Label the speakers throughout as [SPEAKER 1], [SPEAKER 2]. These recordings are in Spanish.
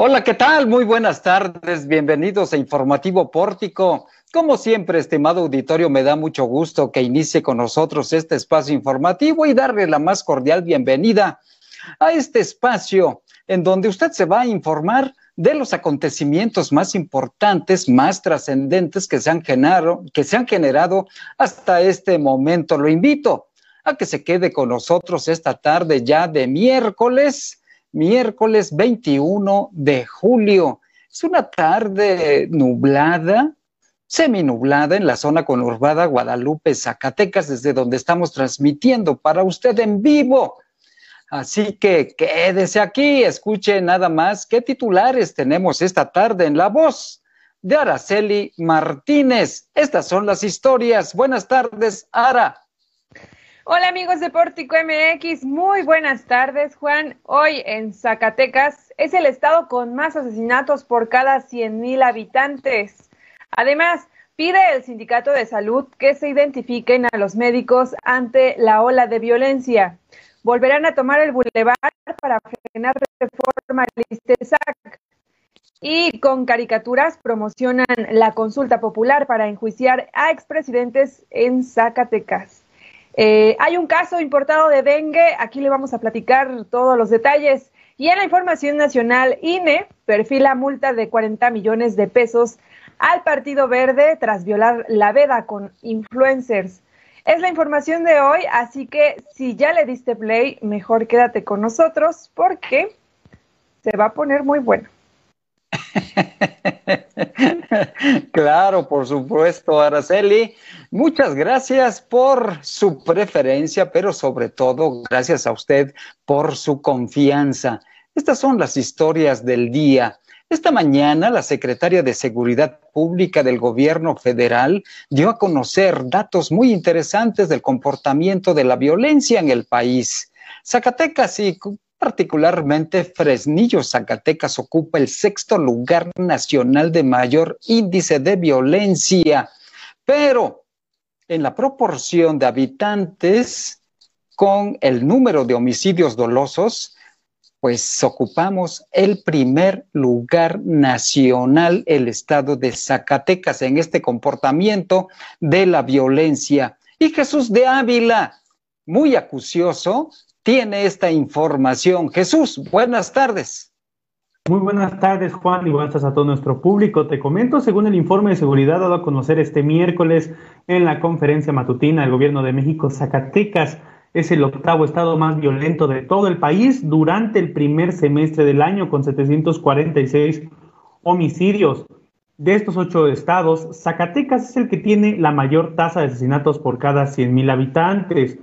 [SPEAKER 1] Hola, ¿qué tal? Muy buenas tardes. Bienvenidos a Informativo Pórtico. Como siempre, estimado auditorio, me da mucho gusto que inicie con nosotros este espacio informativo y darle la más cordial bienvenida a este espacio en donde usted se va a informar de los acontecimientos más importantes, más trascendentes que se han generado, que se han generado hasta este momento. Lo invito a que se quede con nosotros esta tarde ya de miércoles, miércoles 21 de julio. Es una tarde nublada, seminublada en la zona conurbada Guadalupe, Zacatecas, desde donde estamos transmitiendo para usted en vivo Así que quédese aquí, escuche nada más qué titulares tenemos esta tarde en la voz de Araceli Martínez. Estas son las historias. Buenas tardes, Ara.
[SPEAKER 2] Hola amigos de Pórtico MX, muy buenas tardes Juan. Hoy en Zacatecas es el estado con más asesinatos por cada 100 mil habitantes. Además, pide el sindicato de salud que se identifiquen a los médicos ante la ola de violencia volverán a tomar el bulevar para frenar de forma Listezac. Y con caricaturas promocionan la consulta popular para enjuiciar a expresidentes en Zacatecas. Eh, hay un caso importado de dengue, aquí le vamos a platicar todos los detalles. Y en la información nacional, INE perfila multa de 40 millones de pesos al Partido Verde tras violar la veda con influencers. Es la información de hoy, así que si ya le diste play, mejor quédate con nosotros porque se va a poner muy bueno.
[SPEAKER 1] claro, por supuesto, Araceli. Muchas gracias por su preferencia, pero sobre todo gracias a usted por su confianza. Estas son las historias del día. Esta mañana, la secretaria de Seguridad Pública del Gobierno Federal dio a conocer datos muy interesantes del comportamiento de la violencia en el país. Zacatecas y particularmente Fresnillo, Zacatecas ocupa el sexto lugar nacional de mayor índice de violencia, pero en la proporción de habitantes con el número de homicidios dolosos, pues ocupamos el primer lugar nacional, el estado de Zacatecas, en este comportamiento de la violencia. Y Jesús de Ávila, muy acucioso, tiene esta información. Jesús, buenas tardes.
[SPEAKER 3] Muy buenas tardes, Juan, y buenas tardes a todo nuestro público. Te comento, según el informe de seguridad dado a conocer este miércoles en la conferencia matutina del Gobierno de México, Zacatecas es el octavo estado más violento de todo el país durante el primer semestre del año, con 746 homicidios. De estos ocho estados, Zacatecas es el que tiene la mayor tasa de asesinatos por cada 100.000 habitantes.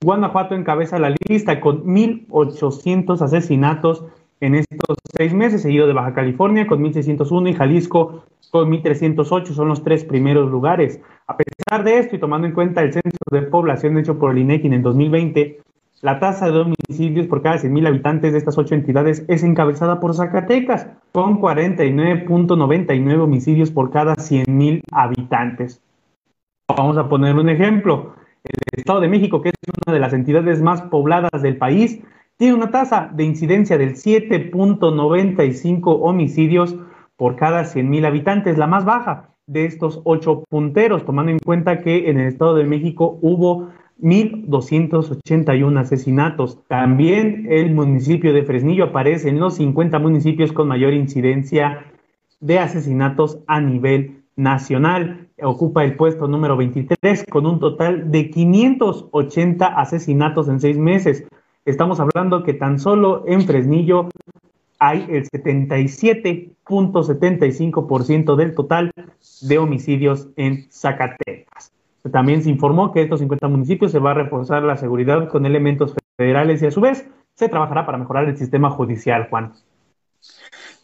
[SPEAKER 3] Guanajuato encabeza la lista con 1.800 asesinatos en estos seis meses, seguido de Baja California con 1.601 y Jalisco con 1.308, son los tres primeros lugares. A pesar de esto y tomando en cuenta el censo de población hecho por el INEGI en el 2020, la tasa de homicidios por cada 100.000 habitantes de estas ocho entidades es encabezada por Zacatecas, con 49.99 homicidios por cada 100.000 habitantes. Vamos a poner un ejemplo. El Estado de México, que es una de las entidades más pobladas del país, tiene una tasa de incidencia del 7.95 homicidios por cada 100.000 habitantes, la más baja de estos ocho punteros, tomando en cuenta que en el Estado de México hubo 1.281 asesinatos. También el municipio de Fresnillo aparece en los 50 municipios con mayor incidencia de asesinatos a nivel nacional. Ocupa el puesto número 23 con un total de 580 asesinatos en seis meses. Estamos hablando que tan solo en Fresnillo hay el 77.75% del total de homicidios en Zacatecas. También se informó que estos 50 municipios se va a reforzar la seguridad con elementos federales y a su vez se trabajará para mejorar el sistema judicial, Juan.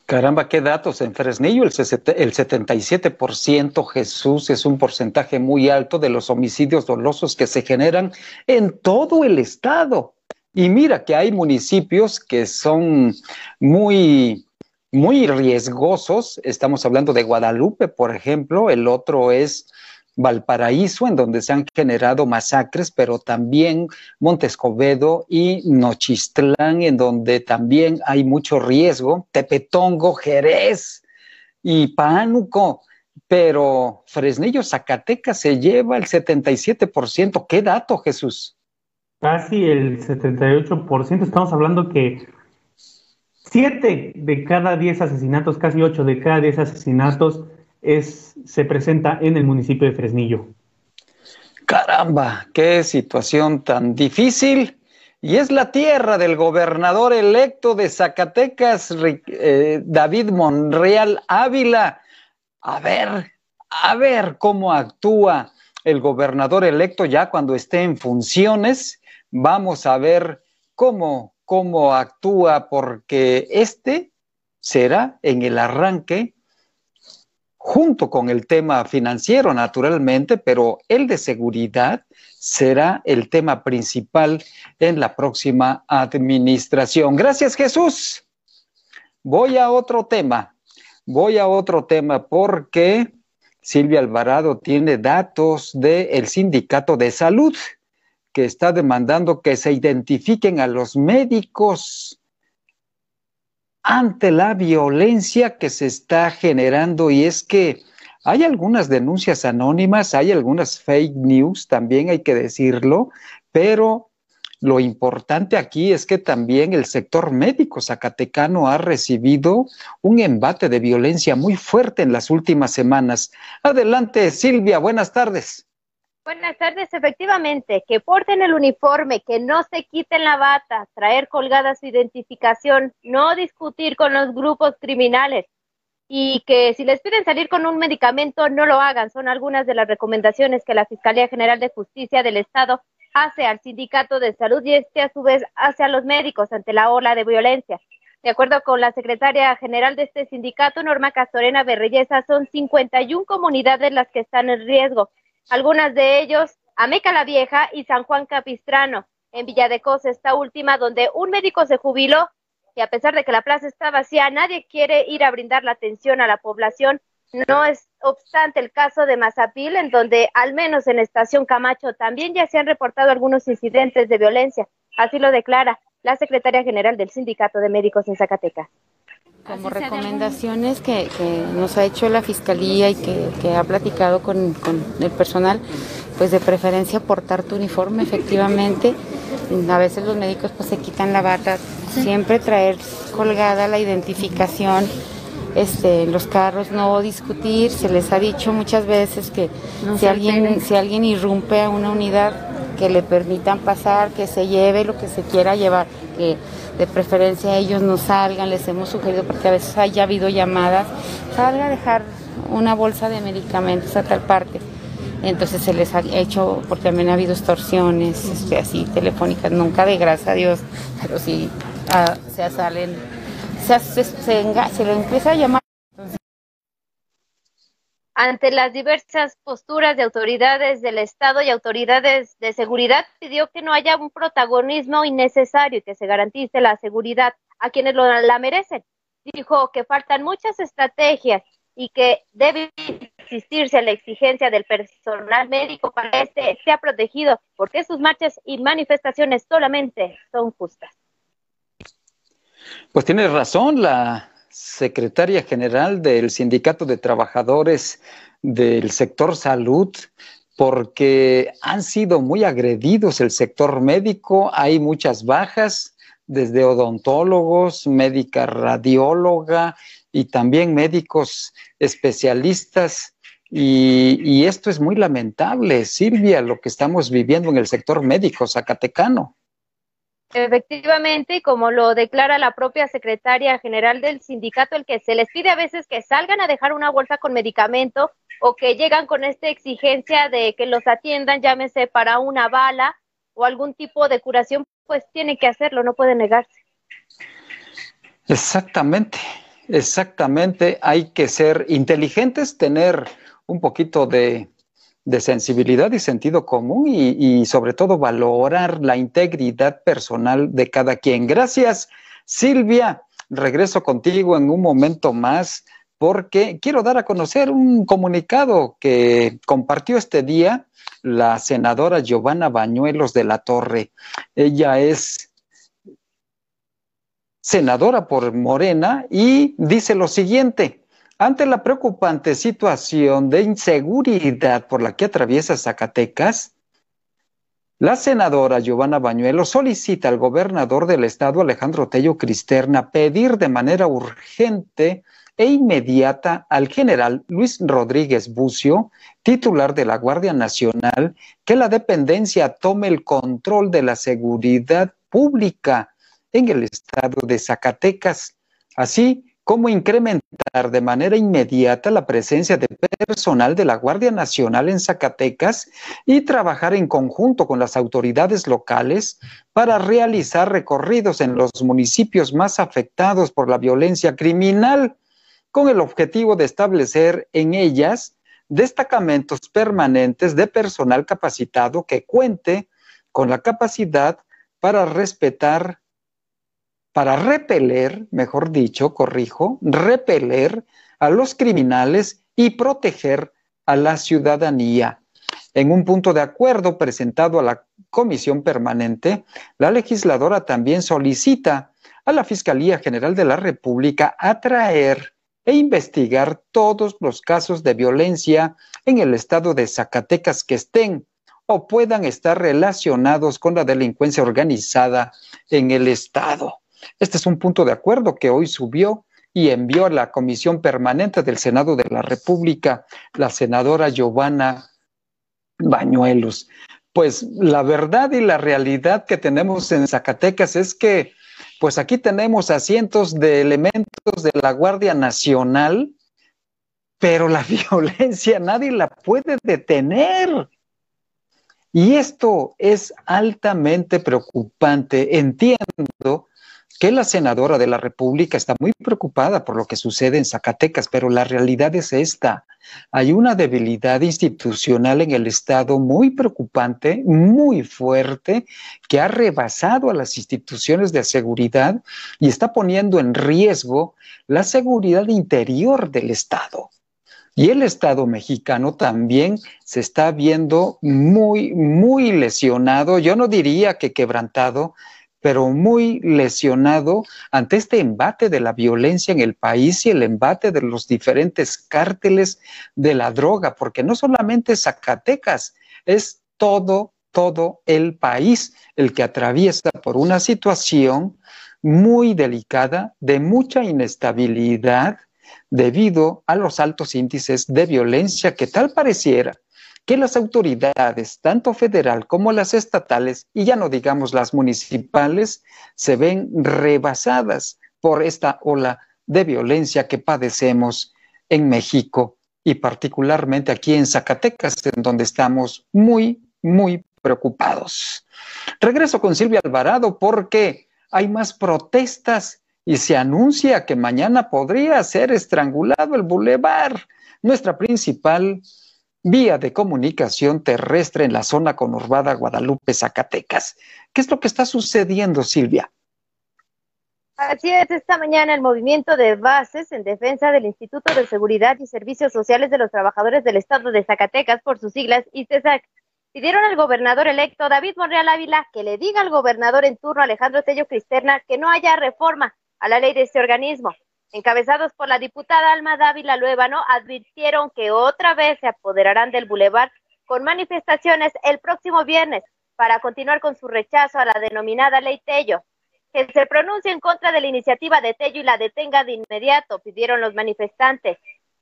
[SPEAKER 1] Caramba, qué datos. En Fresnillo el, el 77% Jesús es un porcentaje muy alto de los homicidios dolosos que se generan en todo el estado. Y mira que hay municipios que son muy, muy riesgosos. Estamos hablando de Guadalupe, por ejemplo. El otro es Valparaíso, en donde se han generado masacres, pero también Montescobedo y Nochistlán, en donde también hay mucho riesgo, Tepetongo, Jerez y Pánuco, pero Fresnillo, Zacatecas se lleva el 77%. ¿Qué dato, Jesús?
[SPEAKER 3] Casi el 78%. Estamos hablando que 7 de cada 10 asesinatos, casi 8 de cada 10 asesinatos se presenta en el municipio de Fresnillo.
[SPEAKER 1] Caramba, qué situación tan difícil. Y es la tierra del gobernador electo de Zacatecas, eh, David Monreal Ávila. A ver, a ver cómo actúa el gobernador electo ya cuando esté en funciones. Vamos a ver cómo, cómo actúa, porque este será en el arranque junto con el tema financiero, naturalmente, pero el de seguridad será el tema principal en la próxima administración. Gracias, Jesús. Voy a otro tema. Voy a otro tema porque Silvia Alvarado tiene datos del sindicato de salud que está demandando que se identifiquen a los médicos ante la violencia que se está generando y es que hay algunas denuncias anónimas, hay algunas fake news, también hay que decirlo, pero lo importante aquí es que también el sector médico zacatecano ha recibido un embate de violencia muy fuerte en las últimas semanas. Adelante, Silvia, buenas tardes.
[SPEAKER 4] Buenas tardes, efectivamente, que porten el uniforme, que no se quiten la bata, traer colgada su identificación, no discutir con los grupos criminales y que si les piden salir con un medicamento no lo hagan. Son algunas de las recomendaciones que la Fiscalía General de Justicia del Estado hace al Sindicato de Salud y este a su vez hace a los médicos ante la ola de violencia. De acuerdo con la secretaria general de este sindicato, Norma Castorena Berreyesa, son 51 comunidades las que están en riesgo algunas de ellos Ameca la Vieja y San Juan Capistrano, en Villadecosa, esta última, donde un médico se jubiló y a pesar de que la plaza está vacía, nadie quiere ir a brindar la atención a la población. No es obstante el caso de Mazapil, en donde al menos en Estación Camacho también ya se han reportado algunos incidentes de violencia. Así lo declara la secretaria general del Sindicato de Médicos en Zacatecas
[SPEAKER 5] como recomendaciones que, nos ha hecho la Fiscalía y que, ha platicado con, el personal, pues de preferencia portar tu uniforme, efectivamente. A veces los médicos pues se quitan la bata, siempre traer colgada la identificación este, los carros, no discutir, se les ha dicho muchas veces que si, alguien, si alguien irrumpe a una unidad, que le permitan pasar, que se lleve lo que se quiera llevar, que de preferencia ellos no salgan, les hemos sugerido porque a veces haya habido llamadas, salga a dejar una bolsa de medicamentos a tal parte. Entonces se les ha hecho, porque también ha habido extorsiones este, así telefónicas, nunca de gracia a Dios, pero sí ah, se salen, se, se, se, le empieza a llamar
[SPEAKER 4] ante las diversas posturas de autoridades del Estado y autoridades de seguridad, pidió que no haya un protagonismo innecesario y que se garantice la seguridad a quienes lo, la merecen. Dijo que faltan muchas estrategias y que debe existirse la exigencia del personal médico para que este sea protegido, porque sus marchas y manifestaciones solamente son justas.
[SPEAKER 1] Pues tiene razón la secretaria general del Sindicato de Trabajadores del sector salud, porque han sido muy agredidos el sector médico, hay muchas bajas, desde odontólogos, médica radióloga y también médicos especialistas. Y, esto es muy lamentable, Silvia, lo que estamos viviendo en el sector médico zacatecano.
[SPEAKER 4] Efectivamente, y como lo declara la propia secretaria general del sindicato, el que se les pide a veces que salgan a dejar una bolsa con medicamento o que llegan con esta exigencia de que los atiendan, llámese para una bala o algún tipo de curación, pues tienen que hacerlo, no pueden negarse.
[SPEAKER 1] Exactamente, exactamente. Hay que ser inteligentes, tener un poquito de de sensibilidad y sentido común y, sobre todo valorar la integridad personal de cada quien. Gracias, Silvia. Regreso contigo en un momento más porque quiero dar a conocer un comunicado que compartió este día la senadora Giovanna Bañuelos de la Torre. Ella es senadora por Morena y dice lo siguiente. Ante la preocupante situación de inseguridad por la que atraviesa Zacatecas, la senadora Giovanna Bañuelos solicita al gobernador del estado, Alejandro Tello Cristerna, pedir de manera urgente e inmediata al general Luis Rodríguez Bucio, titular de la Guardia Nacional, que la dependencia tome el control de la seguridad pública en el estado de Zacatecas, así como incrementar de manera inmediata la presencia de personal de la Guardia Nacional en Zacatecas y trabajar en conjunto con las autoridades locales para realizar recorridos en los municipios más afectados por la violencia criminal con el objetivo de establecer en ellas destacamentos permanentes de personal capacitado que cuente con la capacidad para respetar, para repeler, mejor dicho, corrijo, repeler a los criminales y proteger a la ciudadanía. En un punto de acuerdo presentado a la Comisión Permanente, la legisladora también solicita a la Fiscalía General de la República atraer e investigar todos los casos de violencia en el estado de Zacatecas que estén o puedan estar relacionados con la delincuencia organizada en el estado. Este es un punto de acuerdo que hoy subió y envió a la Comisión Permanente del Senado de la República la senadora Giovanna Bañuelos. Pues la verdad y la realidad que tenemos en Zacatecas es que pues aquí tenemos a cientos de elementos de la Guardia Nacional, pero la violencia nadie la puede detener. Y esto es altamente preocupante. Entiendo que la senadora de la República está muy preocupada por lo que sucede en Zacatecas, pero la realidad es esta. Hay una debilidad institucional en el Estado muy preocupante, muy fuerte, que ha rebasado a las instituciones de seguridad y está poniendo en riesgo la seguridad interior del Estado. Y el Estado mexicano también se está viendo muy, muy lesionado, yo no diría que quebrantado, pero muy lesionado ante este embate de la violencia en el país y el embate de los diferentes cárteles de la droga, porque no solamente Zacatecas, es todo, todo el país el que atraviesa por una situación muy delicada, de mucha inestabilidad, debido a los altos índices de violencia que tal pareciera que las autoridades, tanto federal como las estatales, y ya no digamos las municipales, se ven rebasadas por esta ola de violencia que padecemos en México y particularmente aquí en Zacatecas, en donde estamos muy, muy preocupados. Regreso con Silvia Alvarado porque hay más protestas y se anuncia que mañana podría ser estrangulado el bulevar, nuestra principal vía de comunicación terrestre en la zona conurbada Guadalupe-Zacatecas. ¿Qué es lo que está sucediendo, Silvia?
[SPEAKER 4] Así es, esta mañana el movimiento de bases en defensa del Instituto de Seguridad y Servicios Sociales de los Trabajadores del Estado de Zacatecas, por sus siglas, ICESAC, pidieron al gobernador electo David Monreal Ávila que le diga al gobernador en turno Alejandro Tello Cristerna que no haya reforma a la ley de este organismo encabezados por la diputada Alma Dávila Luébano, advirtieron que otra vez se apoderarán del bulevar con manifestaciones el próximo viernes para continuar con su rechazo a la denominada ley Tello. Que se pronuncie en contra de la iniciativa de Tello y la detenga de inmediato, pidieron los manifestantes.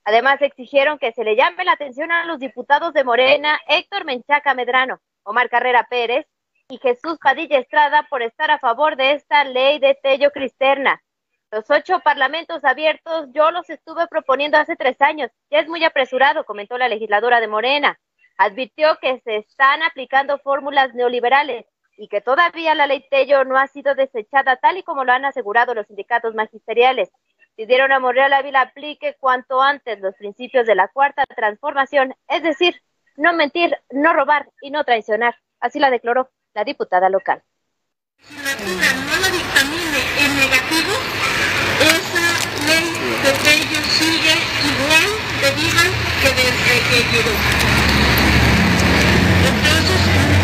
[SPEAKER 4] Además, exigieron que se le llame la atención a los diputados de Morena, Héctor Menchaca Medrano, Omar Carrera Pérez y Jesús Padilla Estrada por estar a favor de esta ley de Tello Cristerna. Los ocho parlamentos abiertos yo los estuve proponiendo hace tres años. Ya es muy apresurado, comentó la legisladora de Morena. Advirtió que se están aplicando fórmulas neoliberales y que todavía la ley Tello no ha sido desechada tal y como lo han asegurado los sindicatos magisteriales. Pidieron a Monreal Ávila aplique cuanto antes los principios de la cuarta transformación, es decir, no mentir, no robar y no traicionar. Así la declaró la diputada local.
[SPEAKER 6] negativo, esa ley de ellos sigue igual de viva que desde eh, que llegó. Entonces,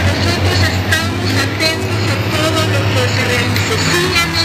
[SPEAKER 6] nosotros estamos atentos a todo lo que se realice.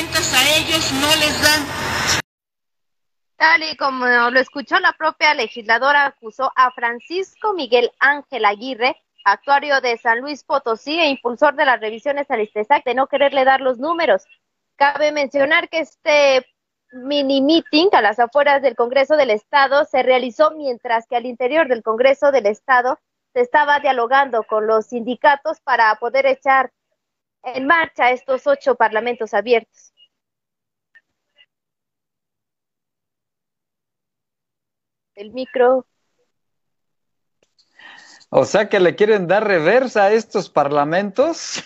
[SPEAKER 6] Cuentas a ellos no les dan.
[SPEAKER 4] Tal y como lo escuchó la propia legisladora, acusó a Francisco Miguel Ángel Aguirre, actuario de San Luis Potosí e impulsor de las revisiones al ISTESAC, de no quererle dar los números. Cabe mencionar que este mini meeting a las afueras del Congreso del Estado se realizó mientras que al interior del Congreso del Estado se estaba dialogando con los sindicatos para poder echar en marcha estos ocho parlamentos abiertos. El micro.
[SPEAKER 1] O sea que le quieren dar reversa a estos parlamentos.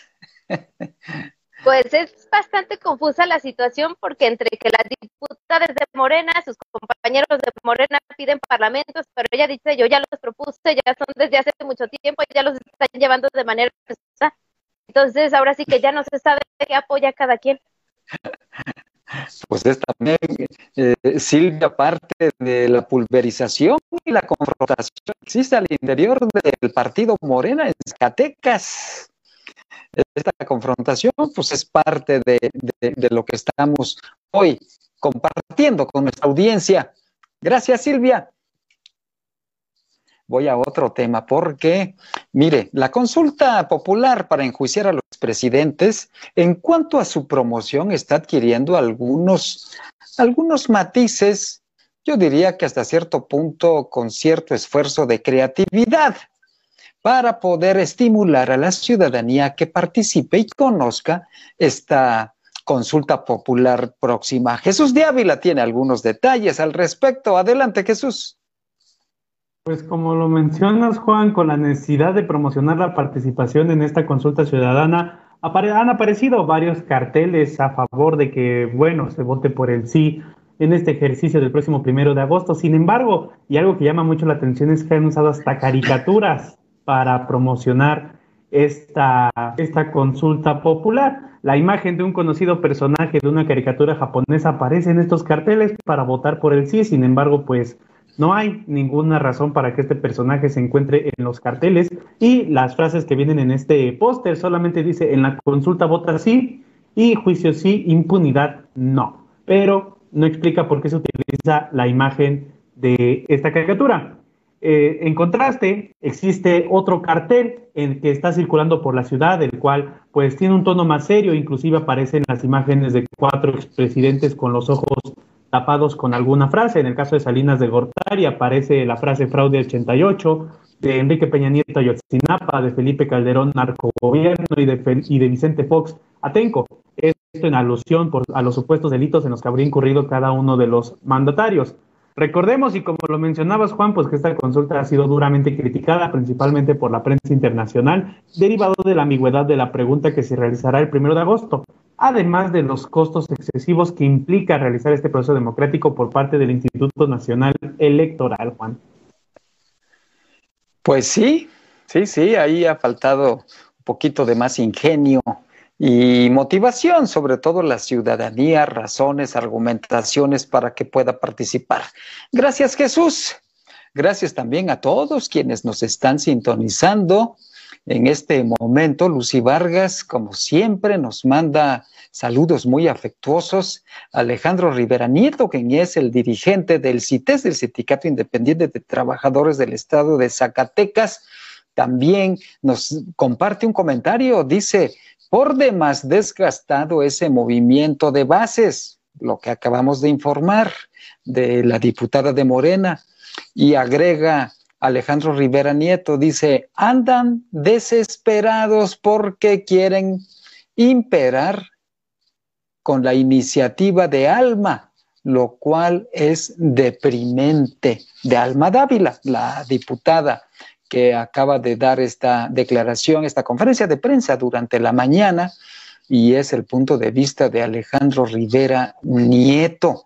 [SPEAKER 4] Pues es bastante confusa la situación porque entre que las diputadas de Morena, sus compañeros de Morena piden parlamentos, pero ella dice, yo ya los propuse, ya son desde hace mucho tiempo, ya los están llevando de manera... Entonces, ahora sí que ya no se sabe qué apoya cada quien.
[SPEAKER 1] Pues es también, eh, Silvia, parte de la pulverización y la confrontación que existe al interior del partido Morena en Zacatecas esta confrontación, pues es parte de, lo que estamos hoy compartiendo con nuestra audiencia. Gracias, Silvia. Voy a otro tema porque, mire, la consulta popular para enjuiciar a los presidentes, en cuanto a su promoción, está adquiriendo algunos, algunos matices, yo diría que hasta cierto punto con cierto esfuerzo de creatividad para poder estimular a la ciudadanía que participe y conozca esta consulta popular próxima. Jesús de Ávila tiene algunos detalles al respecto. Adelante, Jesús.
[SPEAKER 3] Pues como lo mencionas, Juan, con la necesidad de promocionar la participación en esta consulta ciudadana, han aparecido varios carteles a favor de que, bueno, se vote por el sí en este ejercicio del próximo primero de agosto. Sin embargo, y algo que llama mucho la atención es que han usado hasta caricaturas para promocionar esta, esta consulta popular. La imagen de un conocido personaje de una caricatura japonesa aparece en estos carteles para votar por el sí, sin embargo, pues no hay ninguna razón para que este personaje se encuentre en los carteles. Y las frases que vienen en este póster solamente dice en la consulta vota sí y juicio sí, impunidad no, pero no explica por qué se utiliza la imagen de esta caricatura. Eh, en contraste, existe otro cartel en que está circulando por la ciudad, el cual pues tiene un tono más serio, inclusive aparecen las imágenes de cuatro expresidentes con los ojos tapados con alguna frase. En el caso de Salinas de Gortari aparece la frase fraude 88, de Enrique Peña Nieto Ayotzinapa, de Felipe Calderón narcogobierno y de, y de Vicente Fox Atenco. Esto en alusión a los supuestos delitos en los que habría incurrido cada uno de los mandatarios. Recordemos, y como lo mencionabas, Juan, pues que esta consulta ha sido duramente criticada, principalmente por la prensa internacional, derivado de la ambigüedad de la pregunta que se realizará el primero de agosto, además de los costos excesivos que implica realizar este proceso democrático por parte del Instituto Nacional Electoral, Juan.
[SPEAKER 1] Pues sí, sí, sí, ahí ha faltado un poquito de más ingenio y motivación, sobre todo la ciudadanía, razones, argumentaciones para que pueda participar. Gracias Jesús. Gracias también a todos quienes nos están sintonizando en este momento. Lucy Vargas, como siempre, nos manda saludos muy afectuosos. Alejandro Rivera Nieto, quien es el dirigente del CITES, del Sindicato Independiente de Trabajadores del Estado de Zacatecas, también nos comparte un comentario. Dice, por demás desgastado ese movimiento de bases, lo que acabamos de informar de la diputada de Morena, y agrega Alejandro Rivera Nieto, dice, andan desesperados porque quieren imperar con la iniciativa de Alma, lo cual es deprimente, de Alma Dávila, la diputada que acaba de dar esta declaración, esta conferencia de prensa durante la mañana, y es el punto de vista de Alejandro Rivera Nieto.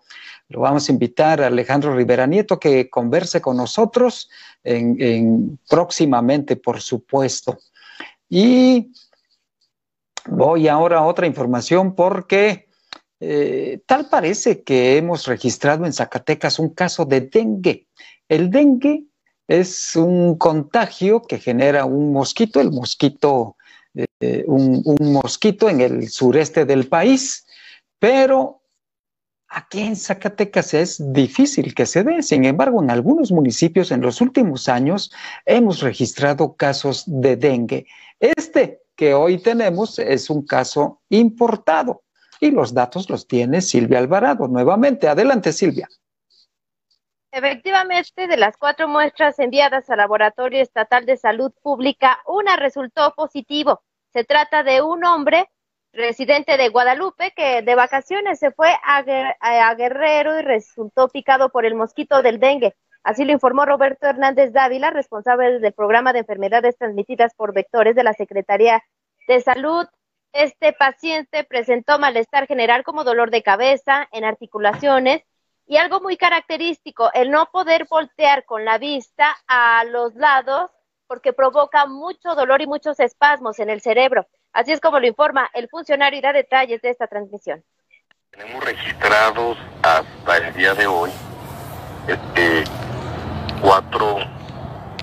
[SPEAKER 1] Lo vamos a invitar a Alejandro Rivera Nieto que converse con nosotros en, próximamente, por supuesto. Y voy ahora a otra información porque eh, tal parece que hemos registrado en Zacatecas un caso de dengue. El dengue es un contagio que genera un mosquito, el mosquito, eh, un, un mosquito en el sureste del país, pero Aquí en Zacatecas es difícil que se dé, sin embargo, en algunos municipios en los últimos años hemos registrado casos de dengue. Este que hoy tenemos es un caso importado y los datos los tiene Silvia Alvarado. Nuevamente, adelante Silvia.
[SPEAKER 4] Efectivamente, de las cuatro muestras enviadas al Laboratorio Estatal de Salud Pública, una resultó positivo. Se trata de un hombre residente de Guadalupe, que de vacaciones se fue a, Guerrero y resultó picado por el mosquito del dengue. Así lo informó Roberto Hernández Dávila, responsable del programa de enfermedades transmitidas por vectores de la Secretaría de Salud. Este paciente presentó malestar general como dolor de cabeza, en articulaciones y algo muy característico, el no poder voltear con la vista a los lados porque provoca mucho dolor y muchos espasmos en el cerebro. Así es como lo informa el funcionario y da detalles de esta transmisión.
[SPEAKER 7] Tenemos registrados hasta el día de hoy este, cuatro,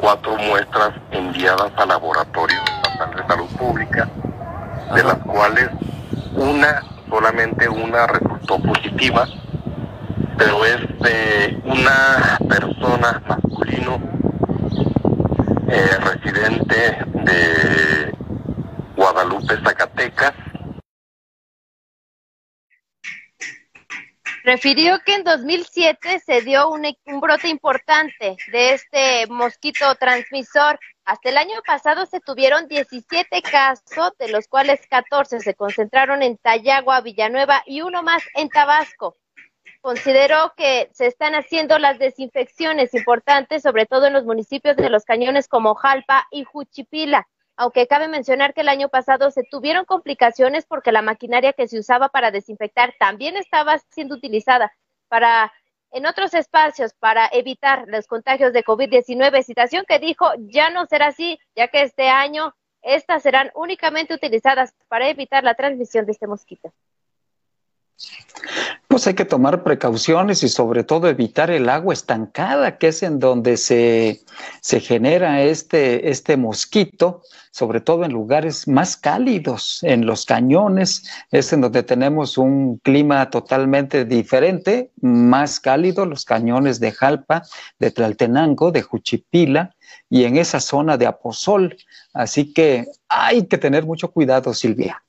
[SPEAKER 7] cuatro muestras enviadas al Laboratorio Estatal de Salud Pública, de las cuales una, solamente una resultó positiva, pero es de una persona masculino eh, residente de Guadalupe, Zacatecas.
[SPEAKER 4] Refirió que en 2007 se dio un, un, brote importante de este mosquito transmisor. Hasta el año pasado se tuvieron 17 casos, de los cuales 14 se concentraron en Tayagua, Villanueva y uno más en Tabasco. Consideró que se están haciendo las desinfecciones importantes, sobre todo en los municipios de los cañones como Jalpa y Juchipila aunque cabe mencionar que el año pasado se tuvieron complicaciones porque la maquinaria que se usaba para desinfectar también estaba siendo utilizada para en otros espacios para evitar los contagios de COVID-19, situación que dijo ya no será así, ya que este año estas serán únicamente utilizadas para evitar la transmisión de este mosquito.
[SPEAKER 1] Pues hay que tomar precauciones y sobre todo evitar el agua estancada, que es en donde se, se genera este, este mosquito, sobre todo en lugares más cálidos, en los cañones, es en donde tenemos un clima totalmente diferente, más cálido, los cañones de Jalpa, de Tlaltenango, de Juchipila y en esa zona de Aposol. Así que hay que tener mucho cuidado, Silvia.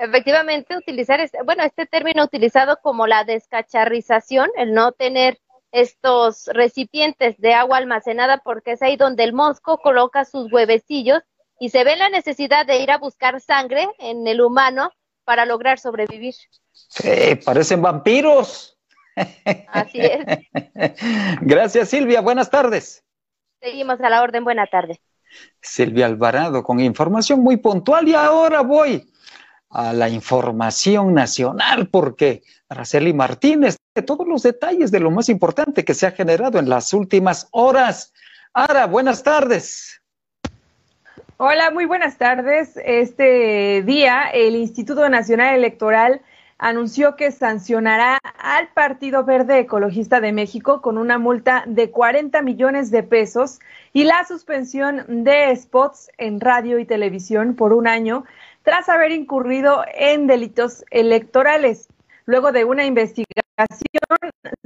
[SPEAKER 4] Efectivamente, utilizar, este, bueno, este término utilizado como la descacharrización, el no tener estos recipientes de agua almacenada porque es ahí donde el mosco coloca sus huevecillos y se ve la necesidad de ir a buscar sangre en el humano para lograr sobrevivir.
[SPEAKER 1] Sí, parecen vampiros.
[SPEAKER 4] Así es.
[SPEAKER 1] Gracias, Silvia. Buenas tardes.
[SPEAKER 4] Seguimos a la orden. Buena tarde.
[SPEAKER 1] Silvia Alvarado con información muy puntual y ahora voy a la información nacional, porque Araceli Martínez de todos los detalles de lo más importante que se ha generado en las últimas horas. Ara, buenas tardes.
[SPEAKER 2] Hola, muy buenas tardes. Este día el Instituto Nacional Electoral anunció que sancionará al Partido Verde Ecologista de México con una multa de 40 millones de pesos y la suspensión de spots en radio y televisión por un año tras haber incurrido en delitos electorales. Luego de una investigación,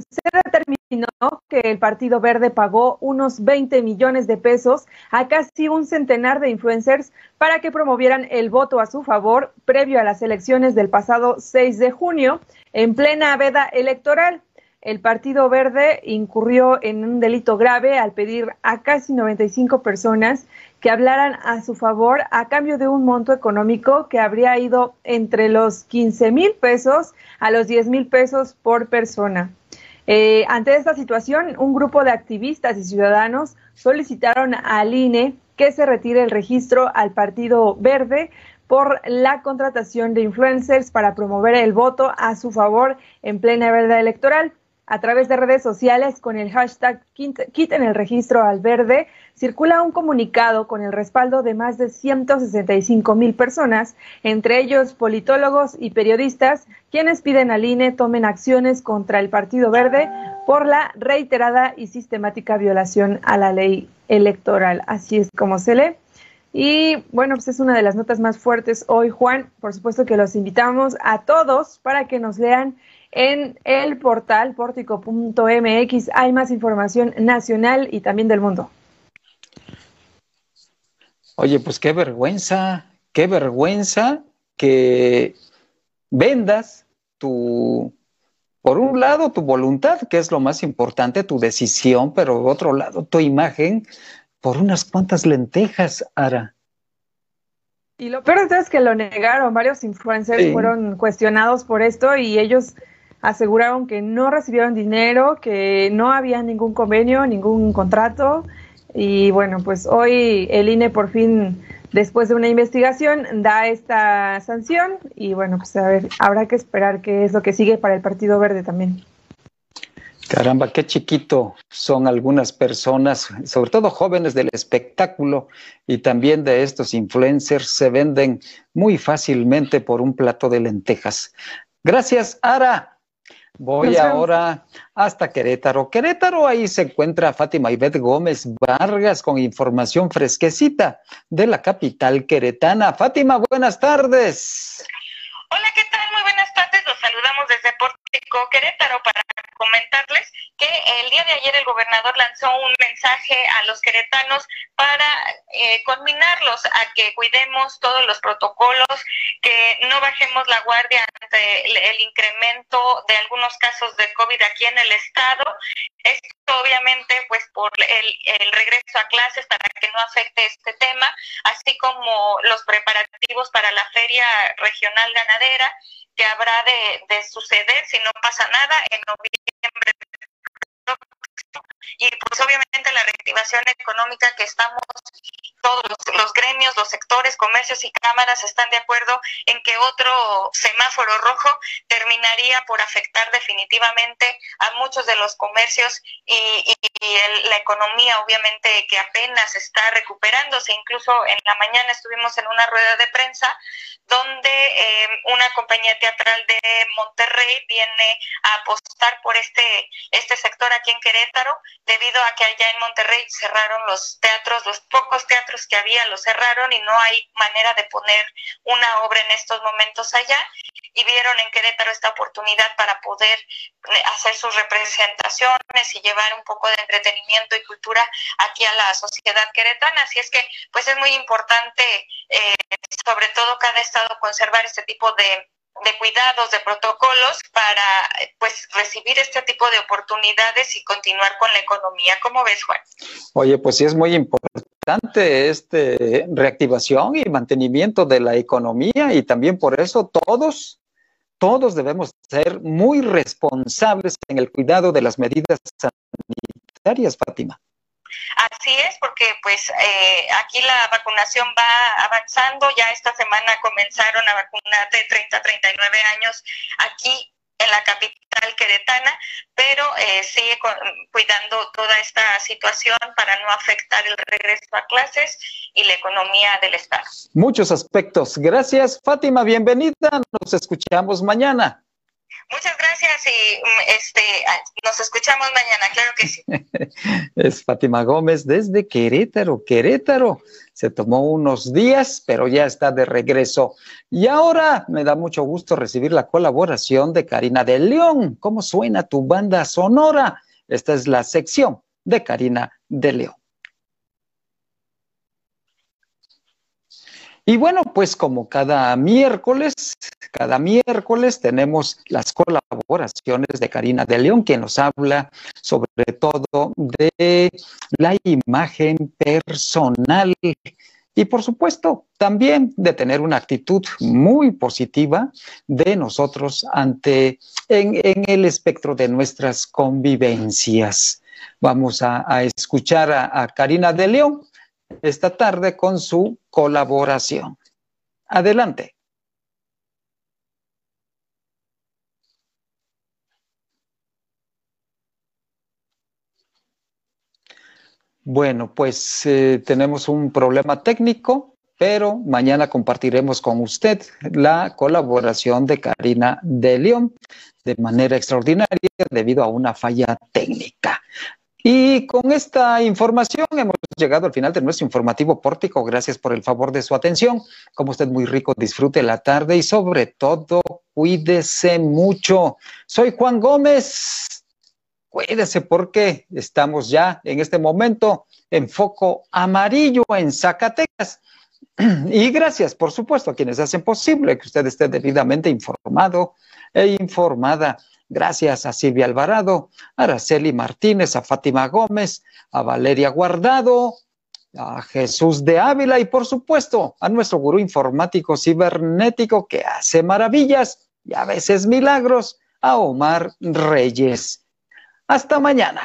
[SPEAKER 2] se determinó que el Partido Verde pagó unos 20 millones de pesos a casi un centenar de influencers para que promovieran el voto a su favor previo a las elecciones del pasado 6 de junio, en plena veda electoral el Partido Verde incurrió en un delito grave al pedir a casi 95 personas que hablaran a su favor a cambio de un monto económico que habría ido entre los 15 mil pesos a los 10 mil pesos por persona. Eh, ante esta situación, un grupo de activistas y ciudadanos solicitaron al INE que se retire el registro al Partido Verde por la contratación de influencers para promover el voto a su favor en plena verdad electoral a través de redes sociales con el hashtag quiten el registro al verde, circula un comunicado con el respaldo de más de 165 mil personas, entre ellos politólogos y periodistas, quienes piden al INE tomen acciones contra el Partido Verde por la reiterada y sistemática violación a la ley electoral. Así es como se lee. Y bueno, pues es una de las notas más fuertes hoy, Juan. Por supuesto que los invitamos a todos para que nos lean en el portal portico.mx. Hay más información nacional y también del mundo.
[SPEAKER 1] Oye, pues qué vergüenza, qué vergüenza que vendas tu, por un lado, tu voluntad, que es lo más importante, tu decisión, pero por otro lado, tu imagen, por unas cuantas lentejas, Ara.
[SPEAKER 2] Y lo peor es que lo negaron, varios influencers fueron cuestionados por esto y ellos aseguraron que no recibieron dinero, que no había ningún convenio, ningún contrato. Y bueno, pues hoy el INE por fin después de una investigación, da esta sanción y bueno, pues a ver, habrá que esperar qué es lo que sigue para el Partido Verde también.
[SPEAKER 1] Caramba, qué chiquito son algunas personas, sobre todo jóvenes del espectáculo y también de estos influencers, se venden muy fácilmente por un plato de lentejas. Gracias, Ara. Voy ahora hasta Querétaro. Querétaro, ahí se encuentra Fátima Ivette Gómez Vargas con información fresquecita de la capital queretana. Fátima, buenas tardes.
[SPEAKER 8] Hola, ¿qué tal? Muy buenas tardes. Los saludamos desde Pórtico Querétaro para comentarles que el día de ayer el gobernador lanzó un mensaje a los queretanos para eh, conminarlos a que cuidemos todos los protocolos, que no bajemos la guardia ante el, incremento de algunos casos de COVID aquí en el estado. Esto obviamente pues por el, el regreso a clases para que no afecte este tema, así como los preparativos para la Feria Regional Ganadera que habrá de, de suceder si no pasa nada en noviembre y pues obviamente la reactivación económica que estamos todos los, gremios, los sectores, comercios y cámaras están de acuerdo en que otro semáforo rojo terminaría por afectar definitivamente a muchos de los comercios y, la economía obviamente que apenas está recuperándose. Incluso en la mañana estuvimos en una rueda de prensa donde eh, una compañía teatral de Monterrey viene a apostar por este, este sector aquí en Querétaro, debido a que allá en Monterrey cerraron los teatros, los pocos teatros que había los cerraron y no hay manera de poner una obra en estos momentos allá y vieron en Querétaro esta oportunidad para poder eh, hacer sus representaciones y llevar un poco de entretenimiento y cultura aquí a la sociedad queretana. Así es que pues es muy importante, eh, sobre todo cada estado, conservar este tipo de, de cuidados, de protocolos para pues recibir este tipo de oportunidades y continuar con la economía. ¿Cómo ves, Juan?
[SPEAKER 1] Oye, pues sí es muy importante este reactivación y mantenimiento de la economía y también por eso todos todos debemos ser muy responsables en el cuidado de las medidas Fátima.
[SPEAKER 8] Así es, porque pues eh, aquí la vacunación va avanzando, ya esta semana comenzaron a vacunar de 30 a 39 años aquí en la capital queretana, pero eh, sigue cuidando toda esta situación para no afectar el regreso a clases y la economía del Estado.
[SPEAKER 1] Muchos aspectos. Gracias, Fátima, bienvenida. Nos escuchamos mañana.
[SPEAKER 8] Muchas gracias y mm, este, nos escuchamos mañana, claro que sí.
[SPEAKER 1] es Fátima Gómez desde Querétaro, Querétaro. Se tomó unos días, pero ya está de regreso. Y ahora me da mucho gusto recibir la colaboración de Karina de León. ¿Cómo suena tu banda sonora? Esta es la sección de Karina de León. Y bueno, pues como cada miércoles, cada miércoles tenemos las colaboraciones de Karina de León, quien nos habla sobre todo de la imagen personal y por supuesto también de tener una actitud muy positiva de nosotros ante en, el espectro de nuestras convivencias. Vamos a, escuchar a Karina de León esta tarde con su colaboración. Adelante. Bueno, pues eh, tenemos un problema técnico, pero mañana compartiremos con usted la colaboración de Karina de León de manera extraordinaria debido a una falla técnica. Y con esta información hemos llegado al final de nuestro informativo pórtico. Gracias por el favor de su atención. Como usted muy rico, disfrute la tarde y sobre todo cuídese mucho. Soy Juan Gómez. Cuídese porque estamos ya en este momento en foco amarillo en Zacatecas. Y gracias, por supuesto, a quienes hacen posible que usted esté debidamente informado e informada. Gracias a Silvia Alvarado, a Araceli Martínez, a Fátima Gómez, a Valeria Guardado, a Jesús de Ávila y por supuesto a nuestro gurú informático cibernético que hace maravillas y a veces milagros, a Omar Reyes. Hasta mañana.